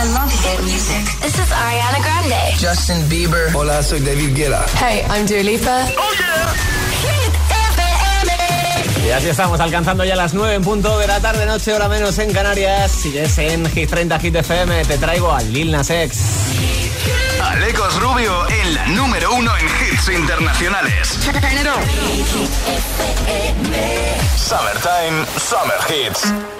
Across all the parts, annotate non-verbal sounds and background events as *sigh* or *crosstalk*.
I love hit music. This is Ariana Grande. Justin Bieber. Hola, soy David Guetta. Hey, I'm Dua Lipa. Oh yeah. Hit FM. Y así estamos alcanzando ya las 9 en punto de la tarde, noche, hora menos en Canarias. Sigues en Hit 30 Hit FM. Te traigo a Lil Nas X. Alecos Rubio en la número uno en hits internacionales. Summertime, Summer Hits.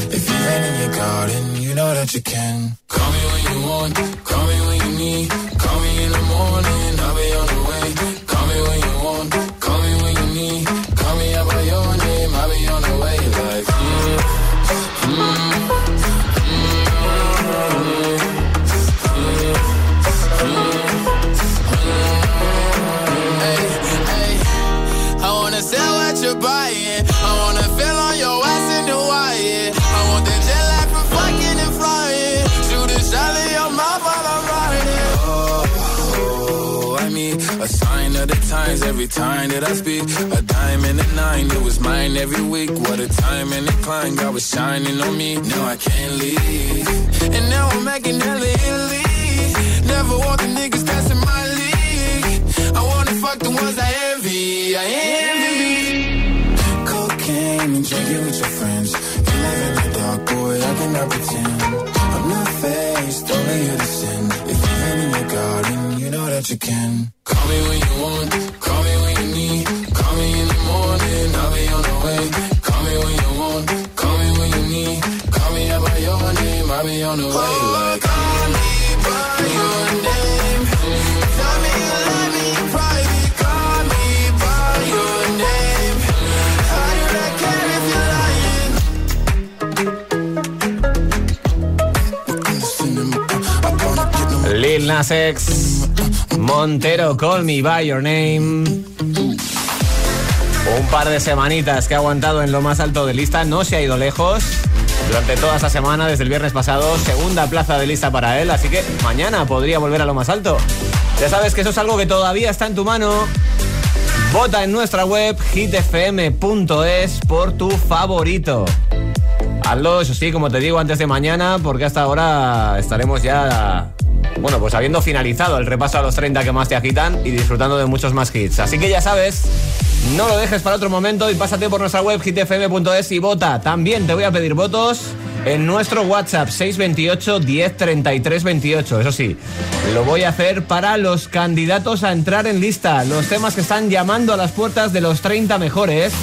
Rain in your garden, you know that you can. Call me when you want, call me when you need. Call me in the morning, every time that I speak. A dime and a nine, it was mine every week. What a time and a climb, God was shining on me. Now I can't leave. And now I'm making hella Italy. Never want the niggas Montero, Call Me By Your Name. Un par de semanitas que ha aguantado en lo más alto de lista, no se ha ido lejos. Durante toda esta semana, desde el viernes pasado, segunda plaza de lista para él, así que mañana podría volver a lo más alto. Ya sabes que eso es algo que todavía está en tu mano. Vota en nuestra web hitfm.es por tu favorito. Hazlo, eso sí, como te digo, antes de mañana, porque hasta ahora estaremos ya, bueno, pues habiendo finalizado el repaso a los 30 que más te agitan y disfrutando de muchos más hits. Así que ya sabes, no lo dejes para otro momento y pásate por nuestra web hitfm.es y vota. También te voy a pedir votos en nuestro WhatsApp 628 10 33 28. Eso sí, lo voy a hacer para los candidatos a entrar en lista, los temas que están llamando a las puertas de los 30 mejores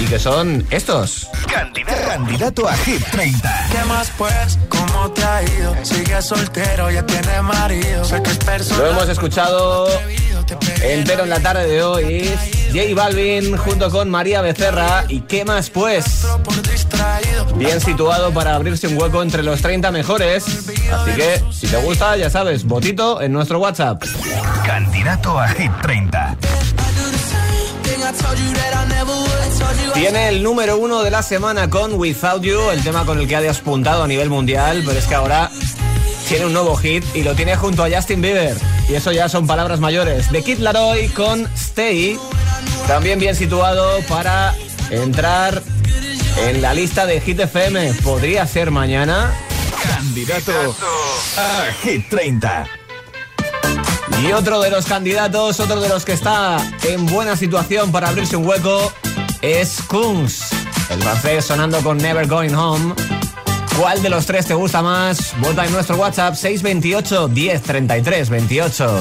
y que son estos. Candidato, candidato a Hit 30. ¿Qué más pues? ¿Cómo te ha ido? Sigue soltero, ya tiene marido. Sé que es personal. Lo hemos escuchado entero en la tarde de hoy. J Balvin junto con María Becerra. ¿Y qué más pues? Bien situado para abrirse un hueco entre los 30 mejores. Así que, si te gusta, ya sabes, botito en nuestro WhatsApp. Candidato a Hit 30. Tiene el número uno de la semana con Without You, el tema con el que ha despuntado a nivel mundial, pero es que ahora tiene un nuevo hit y lo tiene junto a Justin Bieber. Y eso ya son palabras mayores. De Kid Laroi con Stay, también bien situado para entrar en la lista de Hit FM. ¿Podría ser mañana? Candidato a Hit 30. Y otro de los candidatos, otro de los que está en buena situación para abrirse un hueco, es Kunz. El francés sonando con Never Going Home. ¿Cuál de los tres te gusta más? Vota en nuestro WhatsApp 628 10 33 28.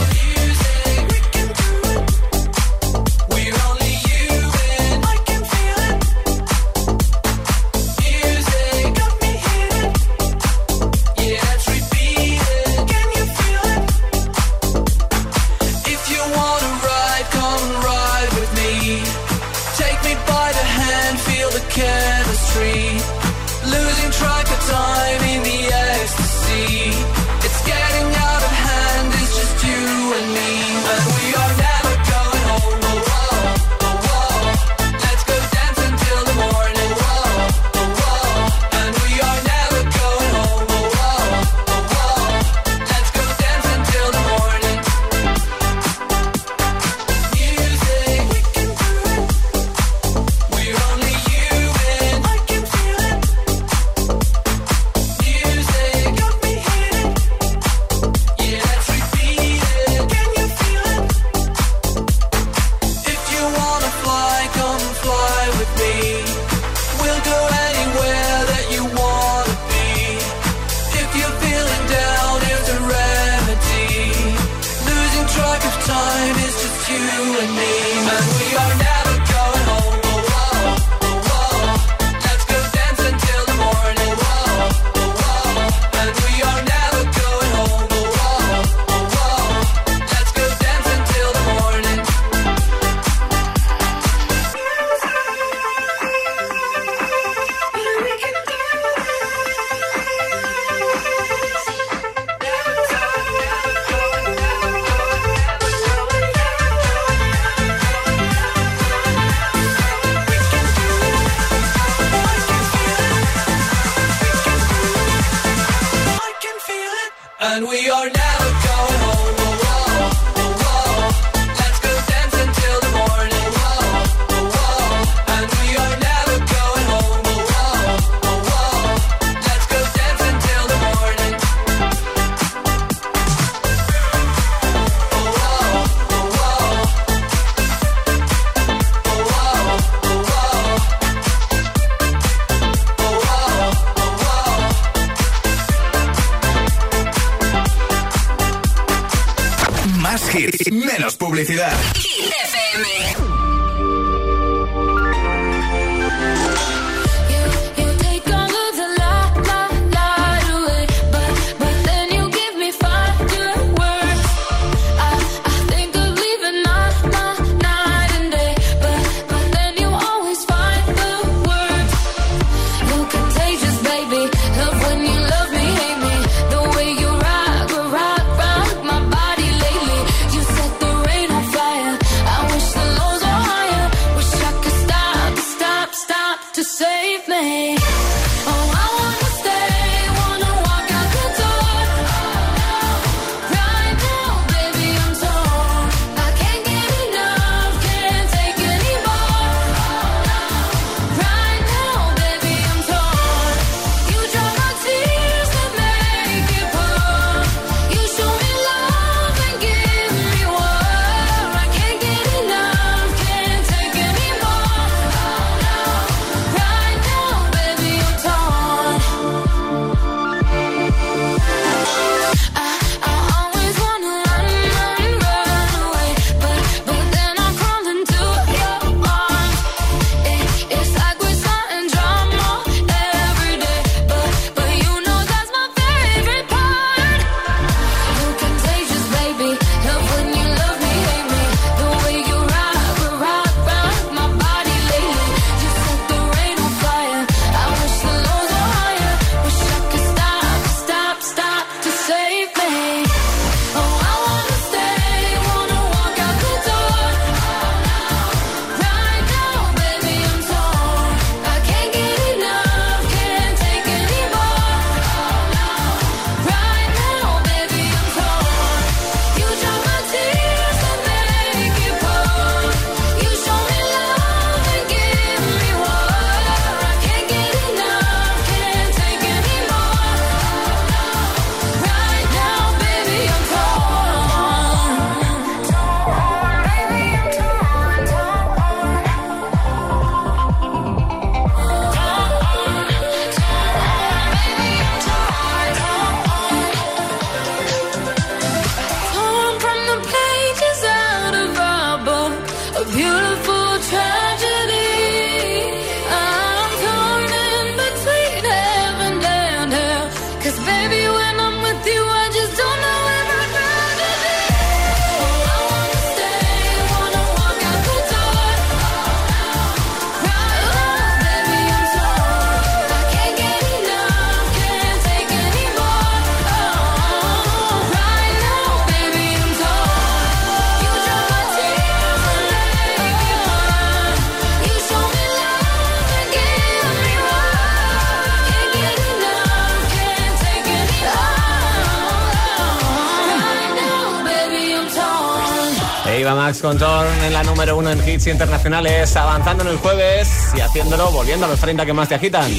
con en la número uno en hits internacionales, avanzando en el jueves y haciéndolo, volviendo a los 30 que más te agitan.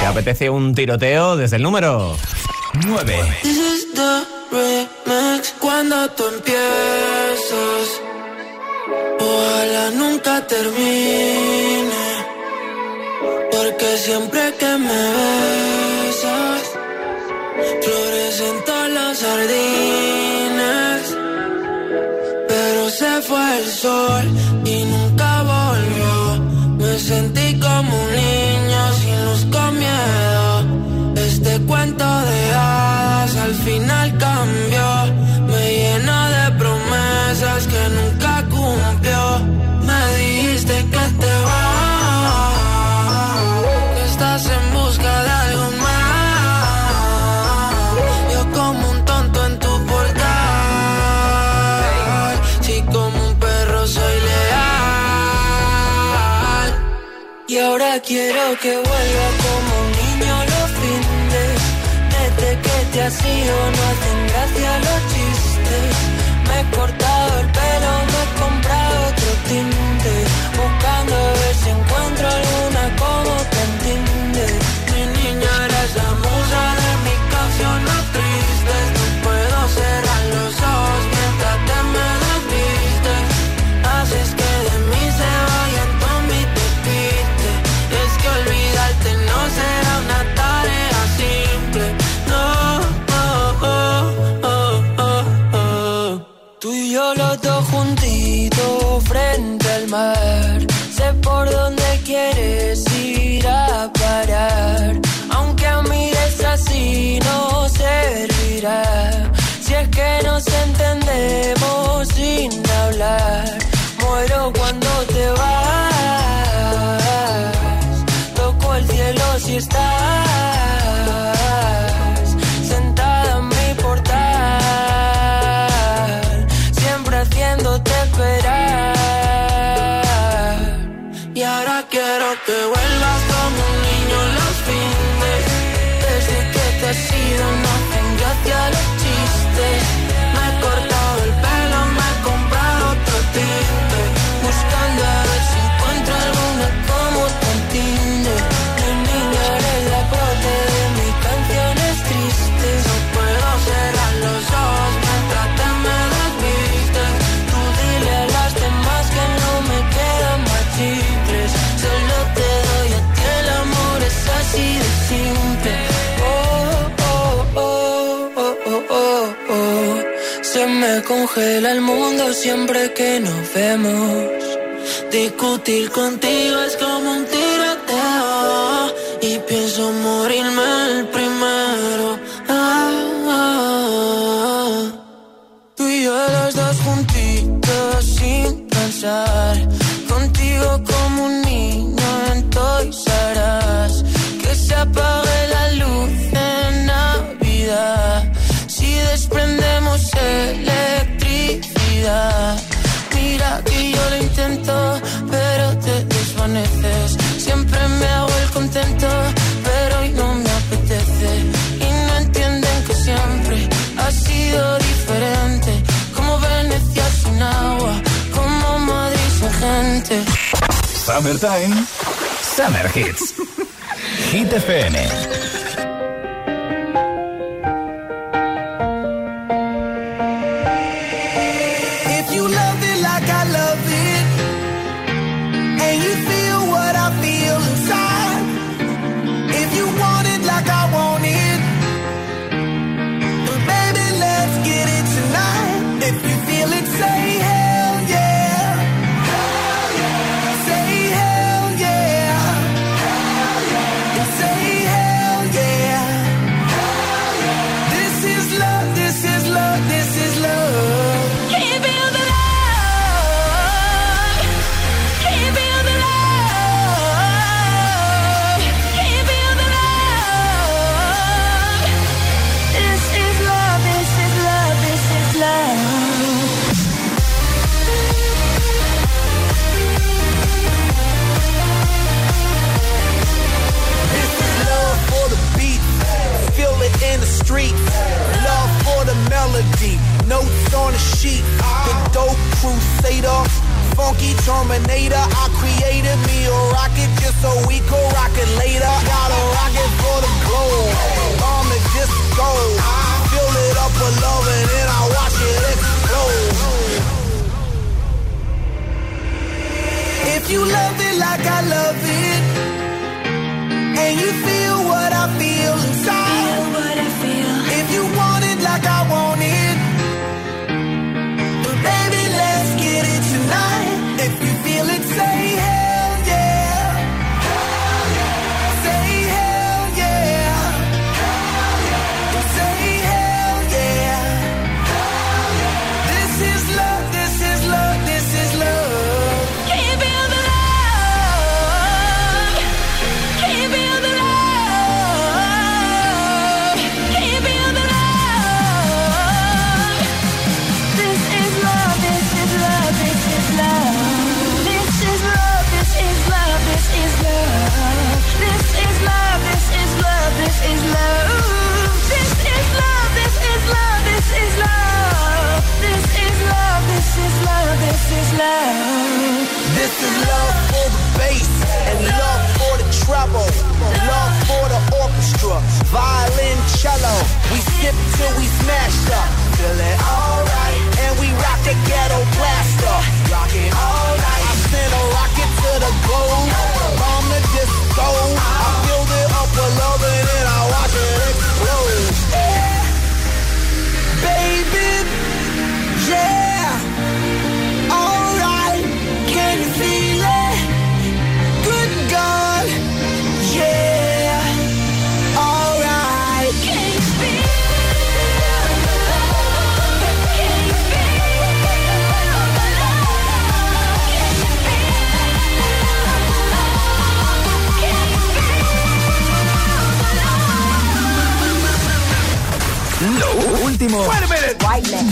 ¿Te apetece un tiroteo desde el número 9? Cuando tú empiezas, ojalá nunca termine, porque siempre que me besas, florecen todas las sardinas. fue el sol y nunca volvió. Me sentí como un niño sin luz con miedo. Este cuento de hadas al final cambió. Me llenó de promesas que nunca ahora quiero que vuelva como un niño los fines. Desde que te has ido no hacen gracia los chistes. Me he cortado el pelo, me he comprado otro tinte. Buscando a ver si encuentro alguna como Caminando los dos juntitos frente al mar. Sé por dónde quieres ir a parar. Aunque a mires así no servirá. Si es que nos entendemos sin hablar. Muero cuando te vas. Toco el cielo si estás te vuelvas como un niño en los fines. congela el mundo siempre que nos vemos. Discutir contigo es como un tiroteo y mente. Summertime, Summer Hits. *laughs* Hit FM.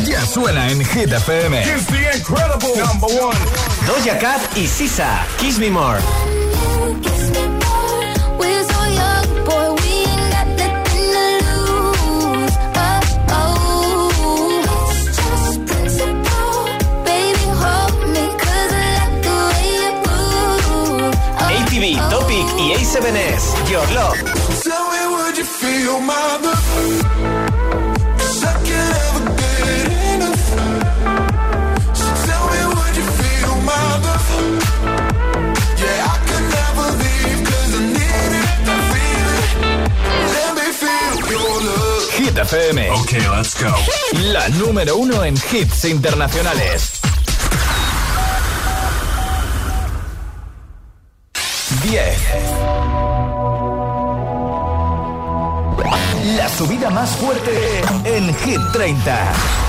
Ya suena en Hit FM. It's the incredible number one. Doja Cat y Sisa. Kiss Me More. ATV, Topic y A7S. Your Love. Tell me, would you feel my FM. Ok, let's go. La número uno en hits internacionales. 10. La subida más fuerte en Hit 30.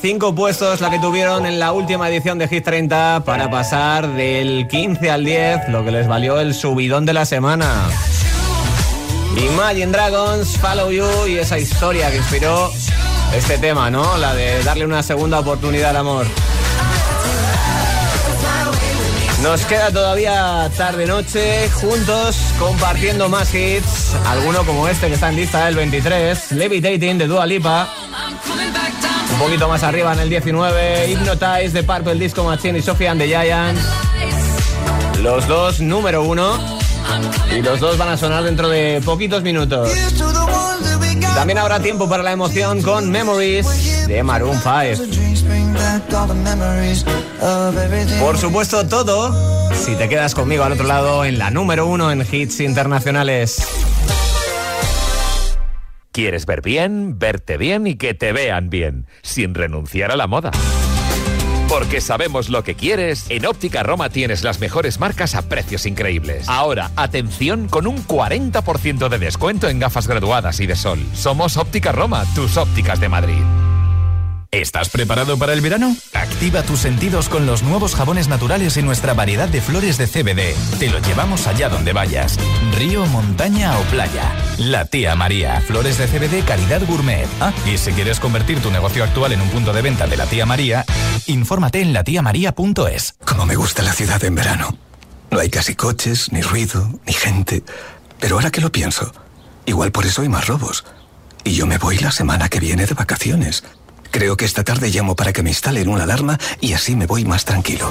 cinco puestos la que tuvieron en la última edición de Hit 30 para pasar del 15 al 10, lo que les valió el subidón de la semana. Imagine Dragons, Follow You y esa historia que inspiró este tema, ¿no? La de darle una segunda oportunidad al amor. Nos queda todavía tarde-noche juntos compartiendo más hits, alguno como este que está en lista del 23, Levitating de Dua Lipa. Un poquito más arriba en el 19, Hypnotize de Purple Disco Machine y Sophie and the Giants. Los dos número uno. Y los dos van a sonar dentro de poquitos minutos. También habrá tiempo para la emoción con Memories de Maroon 5. Por supuesto, todo si te quedas conmigo al otro lado en la número uno en hits internacionales. ¿Quieres ver bien, verte bien y que te vean bien, sin renunciar a la moda? Porque sabemos lo que quieres, en Óptica Roma tienes las mejores marcas a precios increíbles. Ahora, atención con un 40% de descuento en gafas graduadas y de sol. Somos Óptica Roma, tus ópticas de Madrid. ¿Estás preparado para el verano? Activa tus sentidos con los nuevos jabones naturales y nuestra variedad de flores de CBD. Te lo llevamos allá donde vayas. Río, montaña o playa. La tía María. Flores de CBD calidad gourmet. Ah, y si quieres convertir tu negocio actual en un punto de venta de la tía María, infórmate en latiamaría.es. Como me gusta la ciudad en verano. No hay casi coches, ni ruido, ni gente. Pero ahora que lo pienso, igual por eso hay más robos. Y yo me voy la semana que viene de vacaciones. Creo que esta tarde llamo para que me instalen una alarma y así me voy más tranquilo.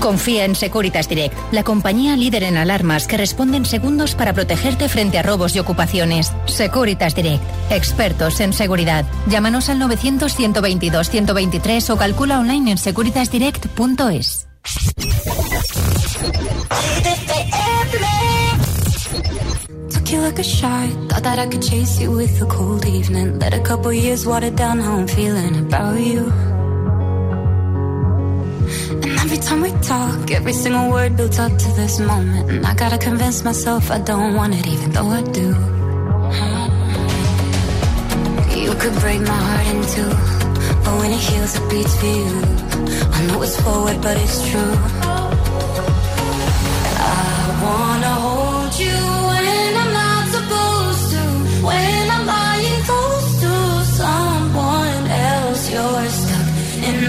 Confía en Securitas Direct, la compañía líder en alarmas que responde en segundos para protegerte frente a robos y ocupaciones. Securitas Direct, expertos en seguridad. Llámanos al 900-122-123 o calcula online en securitasdirect.es. Took you like a shot. Thought that I could chase you with a cold evening. Let a couple years water down how I'm feeling about you. And every time we talk, every single word builds up to this moment. And I gotta convince myself I don't want it, even though I do. You could break my heart in two. But when it heals, it beats for you. I know it's forward, but it's true. I wanna hold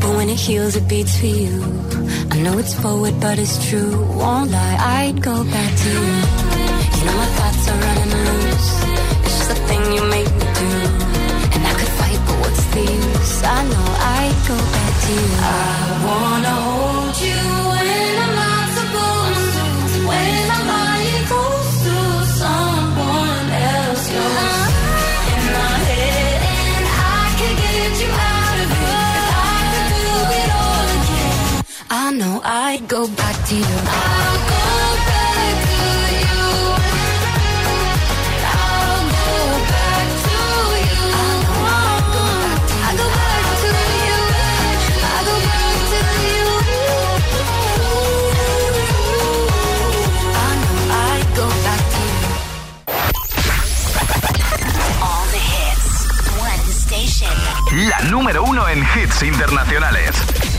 but when it heals, it beats for you. I know it's forward, but it's true. Won't lie, I'd go back to you. You know my thoughts are running loose. It's just a thing you make me do, and I could fight, but what's the use? I know I'd go back to you. I wanna hold know I'd go back to you. Back. I go back to you. La número uno en hits internacionales.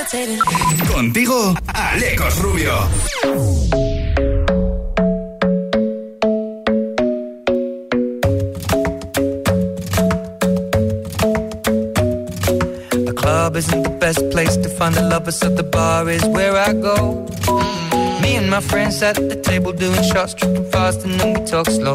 Contigo, Alecos Rubio. The club isn't the best place to find the lovers, so the bar is where I go. Me and my friends at the table doing shots, tripping fast, and then we talk slow.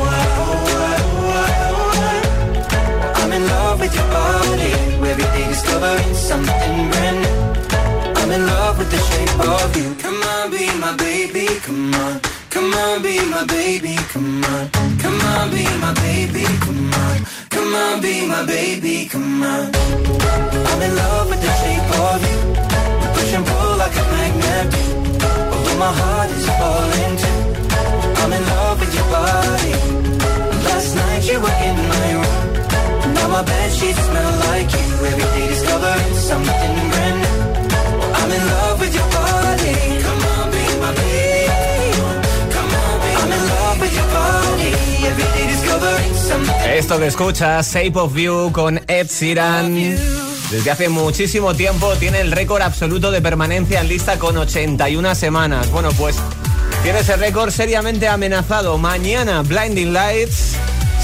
Discovering something brand new. I'm in love with the shape of you. Come on, be my baby. Come on. Come on, be my baby. Come on. Come on, be my baby. Come on. Come on, be my baby. Come on. I'm in love with the shape of you. We push and pull like a magnet. Although my heart is falling too. I'm in love with your body. Last night you were in my room. Now my bed sheets smell like you. Every day discovering something brand new. I'm in love with your body. Come on, be my baby. Come on, be I'm in love with your body. Every day discovering something. Esto que escuchas, Shape of You con Ed Sheeran. Desde hace muchísimo tiempo tiene el récord absoluto de permanencia en lista con 81 semanas. Bueno, pues tiene ese récord seriamente amenazado. Mañana, Blinding Lights,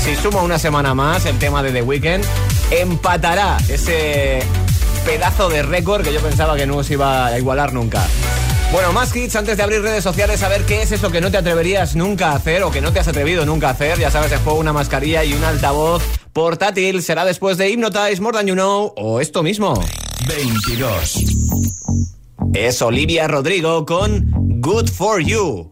si suma una semana más el tema de The Weeknd, empatará ese pedazo de récord que yo pensaba que no se iba a igualar nunca. Bueno, más hits antes de abrir redes sociales, a ver qué es eso que no te atreverías nunca a hacer o que no te has atrevido nunca a hacer. Ya sabes, el juego, una mascarilla y un altavoz portátil. Será después de Hypnotize, More Than You Know o esto mismo. 22. Es Olivia Rodrigo con Good For You.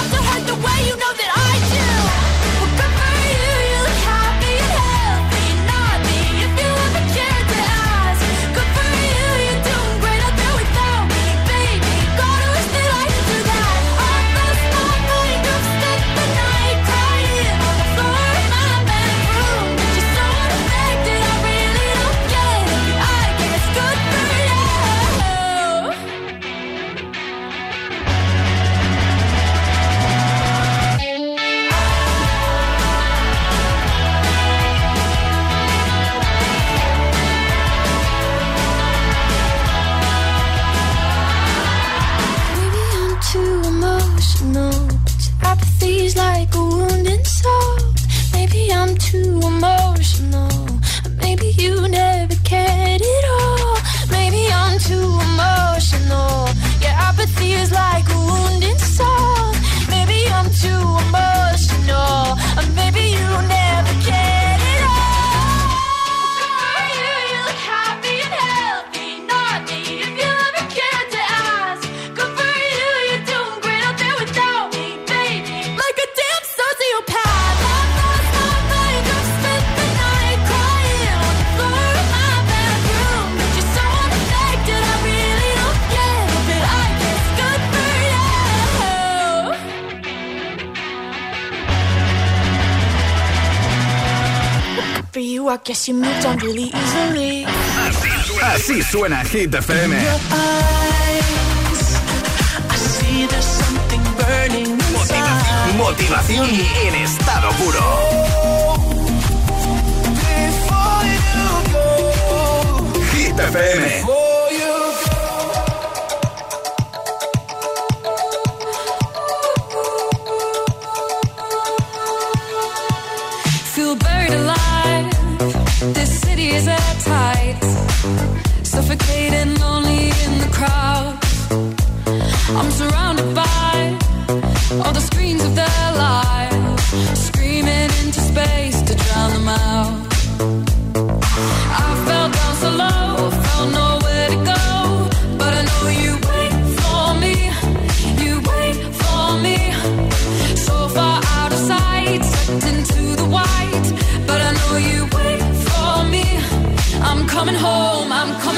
I guess you moved on really easily. Así suena Hit FM. Motivación en estado puro. Hit FM. Suffocating, lonely in the crowd. I'm surrounded by all the screens of their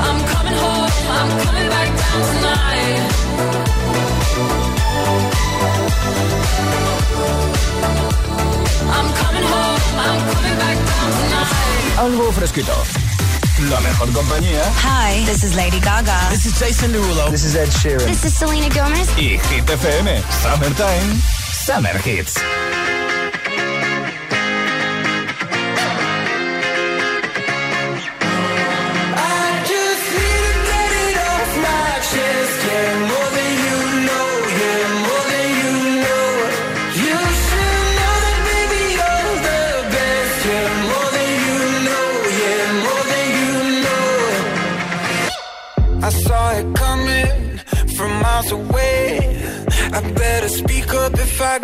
I'm coming home, I'm coming back down tonight. I'm coming home, I'm coming back down tonight. Algo fresquito. La mejor compañía. Hi, this is Lady Gaga. This is Jason Derulo. This is Ed Sheeran. This is Selena Gomez. Y Hit FM. Summertime. Summer Hits.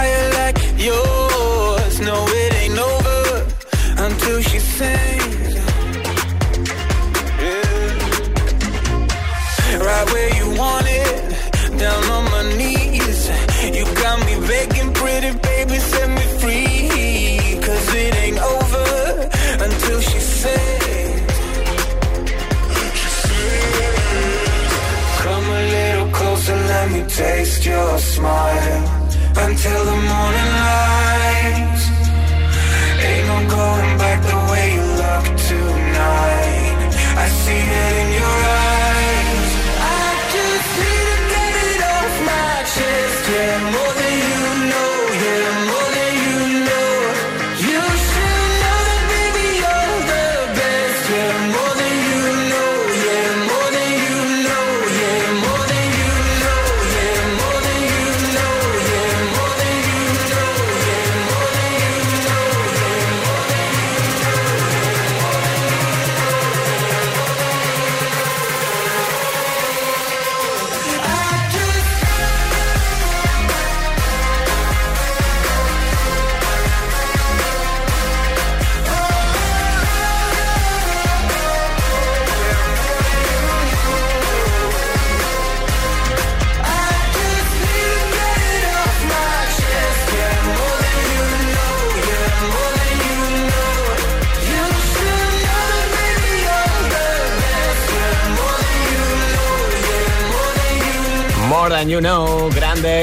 fire like yours.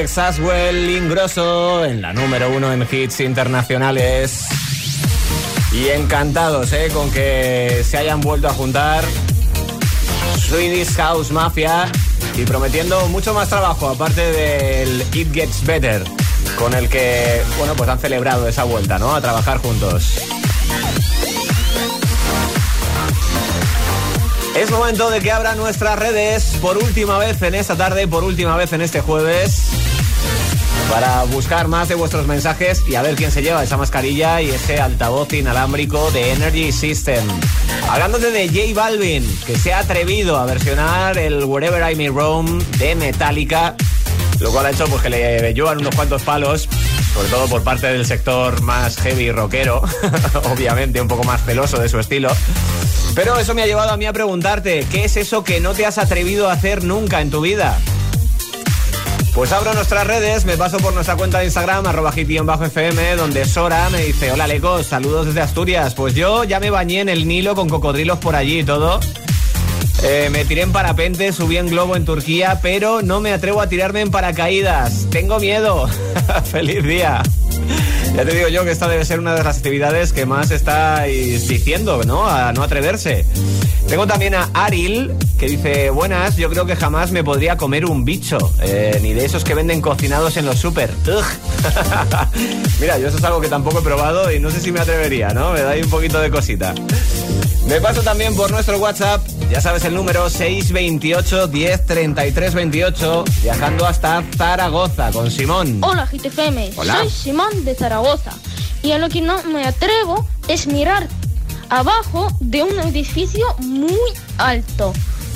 Saswell, Ingrosso, en la número uno en hits internacionales. Y encantados, ¿eh? Con que se hayan vuelto a juntar Swedish House Mafia y prometiendo mucho más trabajo, aparte del It Gets Better, con el que, bueno, pues han celebrado esa vuelta, ¿no? A trabajar juntos. Es momento de que abran nuestras redes por última vez en esta tarde, por última vez en este jueves, para buscar más de vuestros mensajes y a ver quién se lleva esa mascarilla y ese altavoz inalámbrico de Energy System. Hablándote de J Balvin, que se ha atrevido a versionar el Wherever I May Roam de Metallica, lo cual ha hecho pues, que le llevan unos cuantos palos, sobre todo por parte del sector más heavy rockero, *laughs* obviamente un poco más celoso de su estilo. Pero eso me ha llevado a mí a preguntarte, ¿qué es eso que no te has atrevido a hacer nunca en tu vida? Pues abro nuestras redes, me paso por nuestra cuenta de Instagram, arroba hit-fm, donde Sora me dice, hola Lecos, saludos desde Asturias. Pues yo ya me bañé en el Nilo con cocodrilos por allí y todo. Eh, me tiré en parapente, subí en globo en Turquía, pero no me atrevo a tirarme en paracaídas. Tengo miedo. *laughs* Feliz día. Ya te digo yo que esta debe ser una de las actividades que más estáis diciendo, ¿no? A no atreverse. Tengo también a Aril, que dice, buenas, yo creo que jamás me podría comer un bicho, eh, ni de esos que venden cocinados en los súper. Ugh. *laughs* Mira, yo eso es algo que tampoco he probado y no sé si me atrevería, ¿no? Me da ahí un poquito de cosita. Me paso también por nuestro WhatsApp, ya sabes el número 628 10 33 28, viajando hasta Zaragoza con Simón. Hola GTFM, Hola. soy Simón de Zaragoza y a lo que no me atrevo es mirar abajo de un edificio muy alto.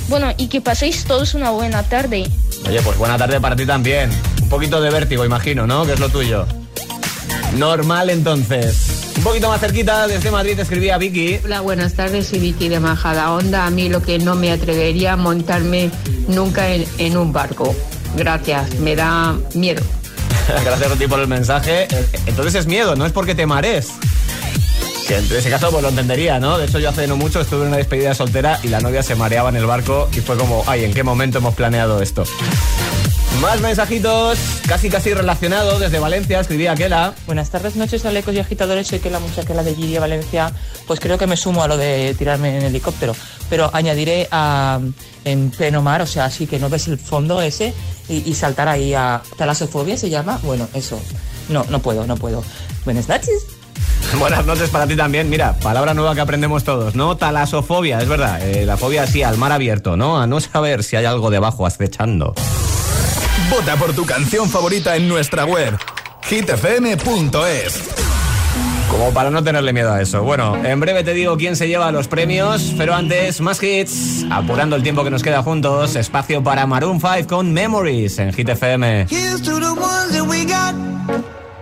Bueno, y que paséis todos una buena tarde. Oye, pues buena tarde para ti también. Un poquito de vértigo, imagino, ¿no? Que es lo tuyo. Normal entonces. Un poquito más cerquita, desde Madrid escribía Vicky. Hola, buenas tardes, soy Vicky de Majada Onda. A mí lo que no me atrevería a montarme nunca en, en un barco. Gracias, me da miedo. *laughs* Gracias a ti por el mensaje. Entonces es miedo, no es porque te mares. Que en ese caso pues lo entendería, ¿no? De hecho yo hace no mucho estuve en una despedida soltera y la novia se mareaba en el barco y fue como, ay, ¿en qué momento hemos planeado esto? Más mensajitos, casi casi relacionados desde Valencia, escribía Kela. Buenas tardes, noches, alecos y agitadores. Soy que la muchacha de Giri Valencia. Pues creo que me sumo a lo de tirarme en helicóptero. Pero añadiré a, en pleno mar, o sea, así que no ves el fondo ese y, y saltar ahí a talasofobia se llama. Bueno, eso. No, no puedo, no puedo. Buenas noches. *laughs* Buenas noches para ti también. Mira, palabra nueva que aprendemos todos, ¿no? Talasofobia, es verdad. eh, la fobia sí al mar abierto, ¿no? A no saber si hay algo debajo acechando. Vota por tu canción favorita en nuestra web hitfm.es. Como para no tenerle miedo a eso. Bueno, en breve te digo quién se lleva los premios, pero antes, más hits. Apurando el tiempo que nos queda juntos, espacio para Maroon 5 con Memories en Hit FM.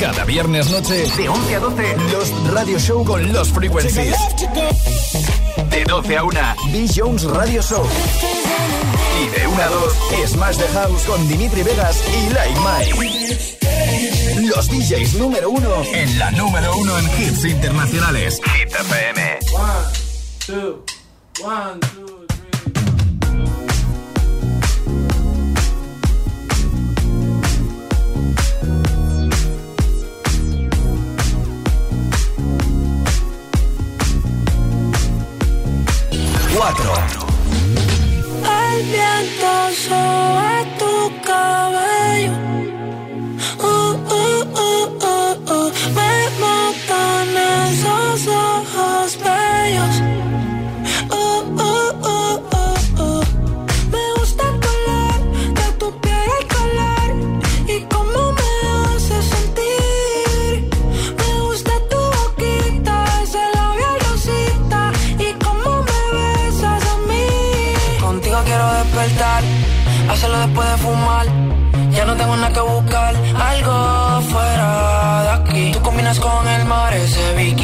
Cada viernes noche, de 11 a 12, los Radio Show con los Frequencies. De 12 a 1, B. Jones Radio Show. Y de 1 a 2, Smash the House con Dimitri Vegas y Like Mike. Los DJs número 1 en la número 1 en hits internacionales. Hit FM. two, one, two. Cuatro. El viento sobre tu cabello.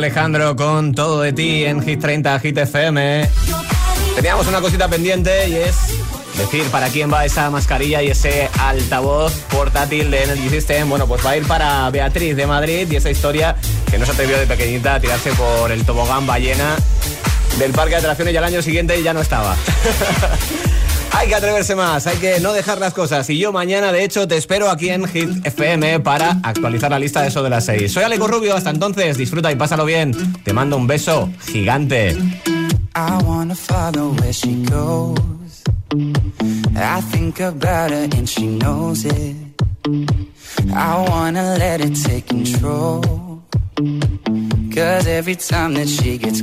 Alejandro con todo de ti en Hit 30 Hit FM. Teníamos una cosita pendiente y es decir para quién va esa mascarilla y ese altavoz portátil de Energy System. Bueno, pues va a ir para Beatriz de Madrid y esa historia que no se atrevió de pequeñita a tirarse por el tobogán ballena del parque de atracciones y al año siguiente ya no estaba. *laughs* Hay que atreverse más, hay que no dejar las cosas. Y yo mañana, de hecho, te espero aquí en Hit FM para actualizar la lista de eso de las 6. Soy Aleco Rubio, hasta entonces, disfruta y pásalo bien. Te mando un beso gigante. I wanna follow where she goes. I think about and she knows it. I wanna let it take control. Cause every time that she gets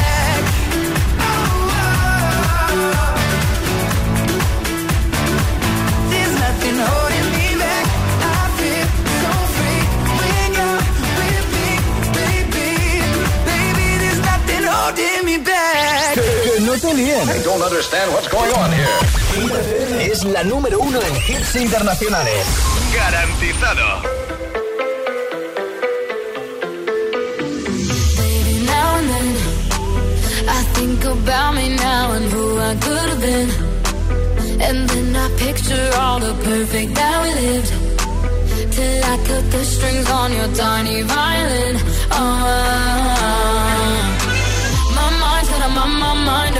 No te líen. I don't understand what's going on here. Es la número uno en hits internacionales. Garantizado. Baby, now and then I think about me now and who I could have been. And then I picture all the perfect that we lived. Till I cut the strings on your tiny violin. Oh,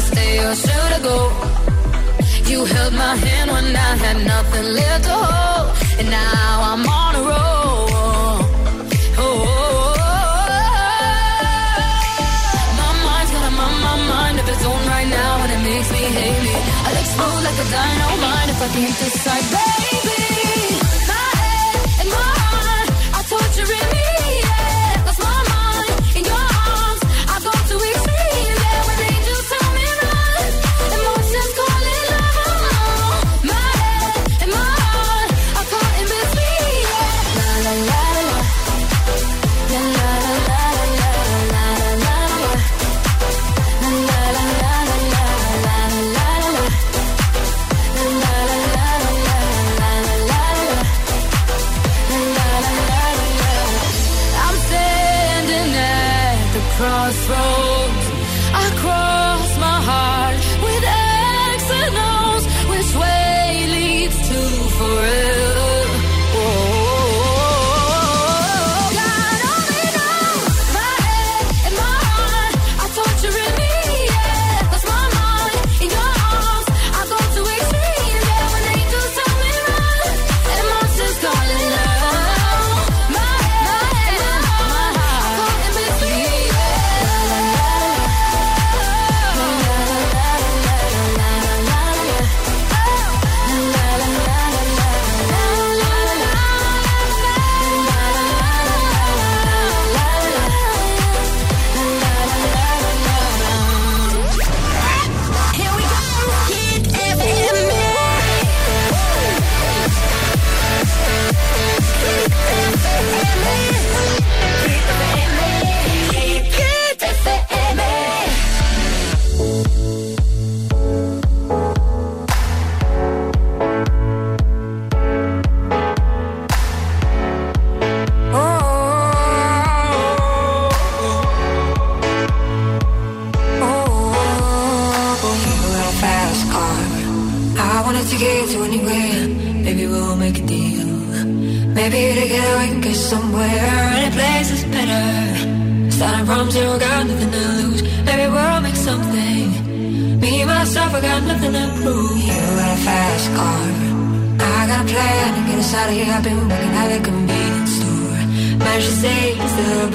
I stay or should I go? You held my hand when I had nothing left to hold, and now I'm on a roll. Oh, my mind's got a mind of its own right now, and it makes me hate me. I'll explode like a dynamite if I can't decide, baby.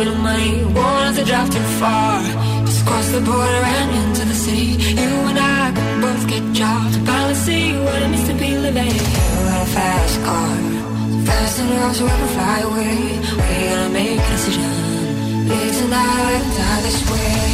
Little money. Won't have to drive too far. Just cross the border and into the city. You and I can both get jobs. Finally see what it means to be living. You got a fast car. Fast enough so I can fly away. We gotta make a decision. Live tonight, die this way.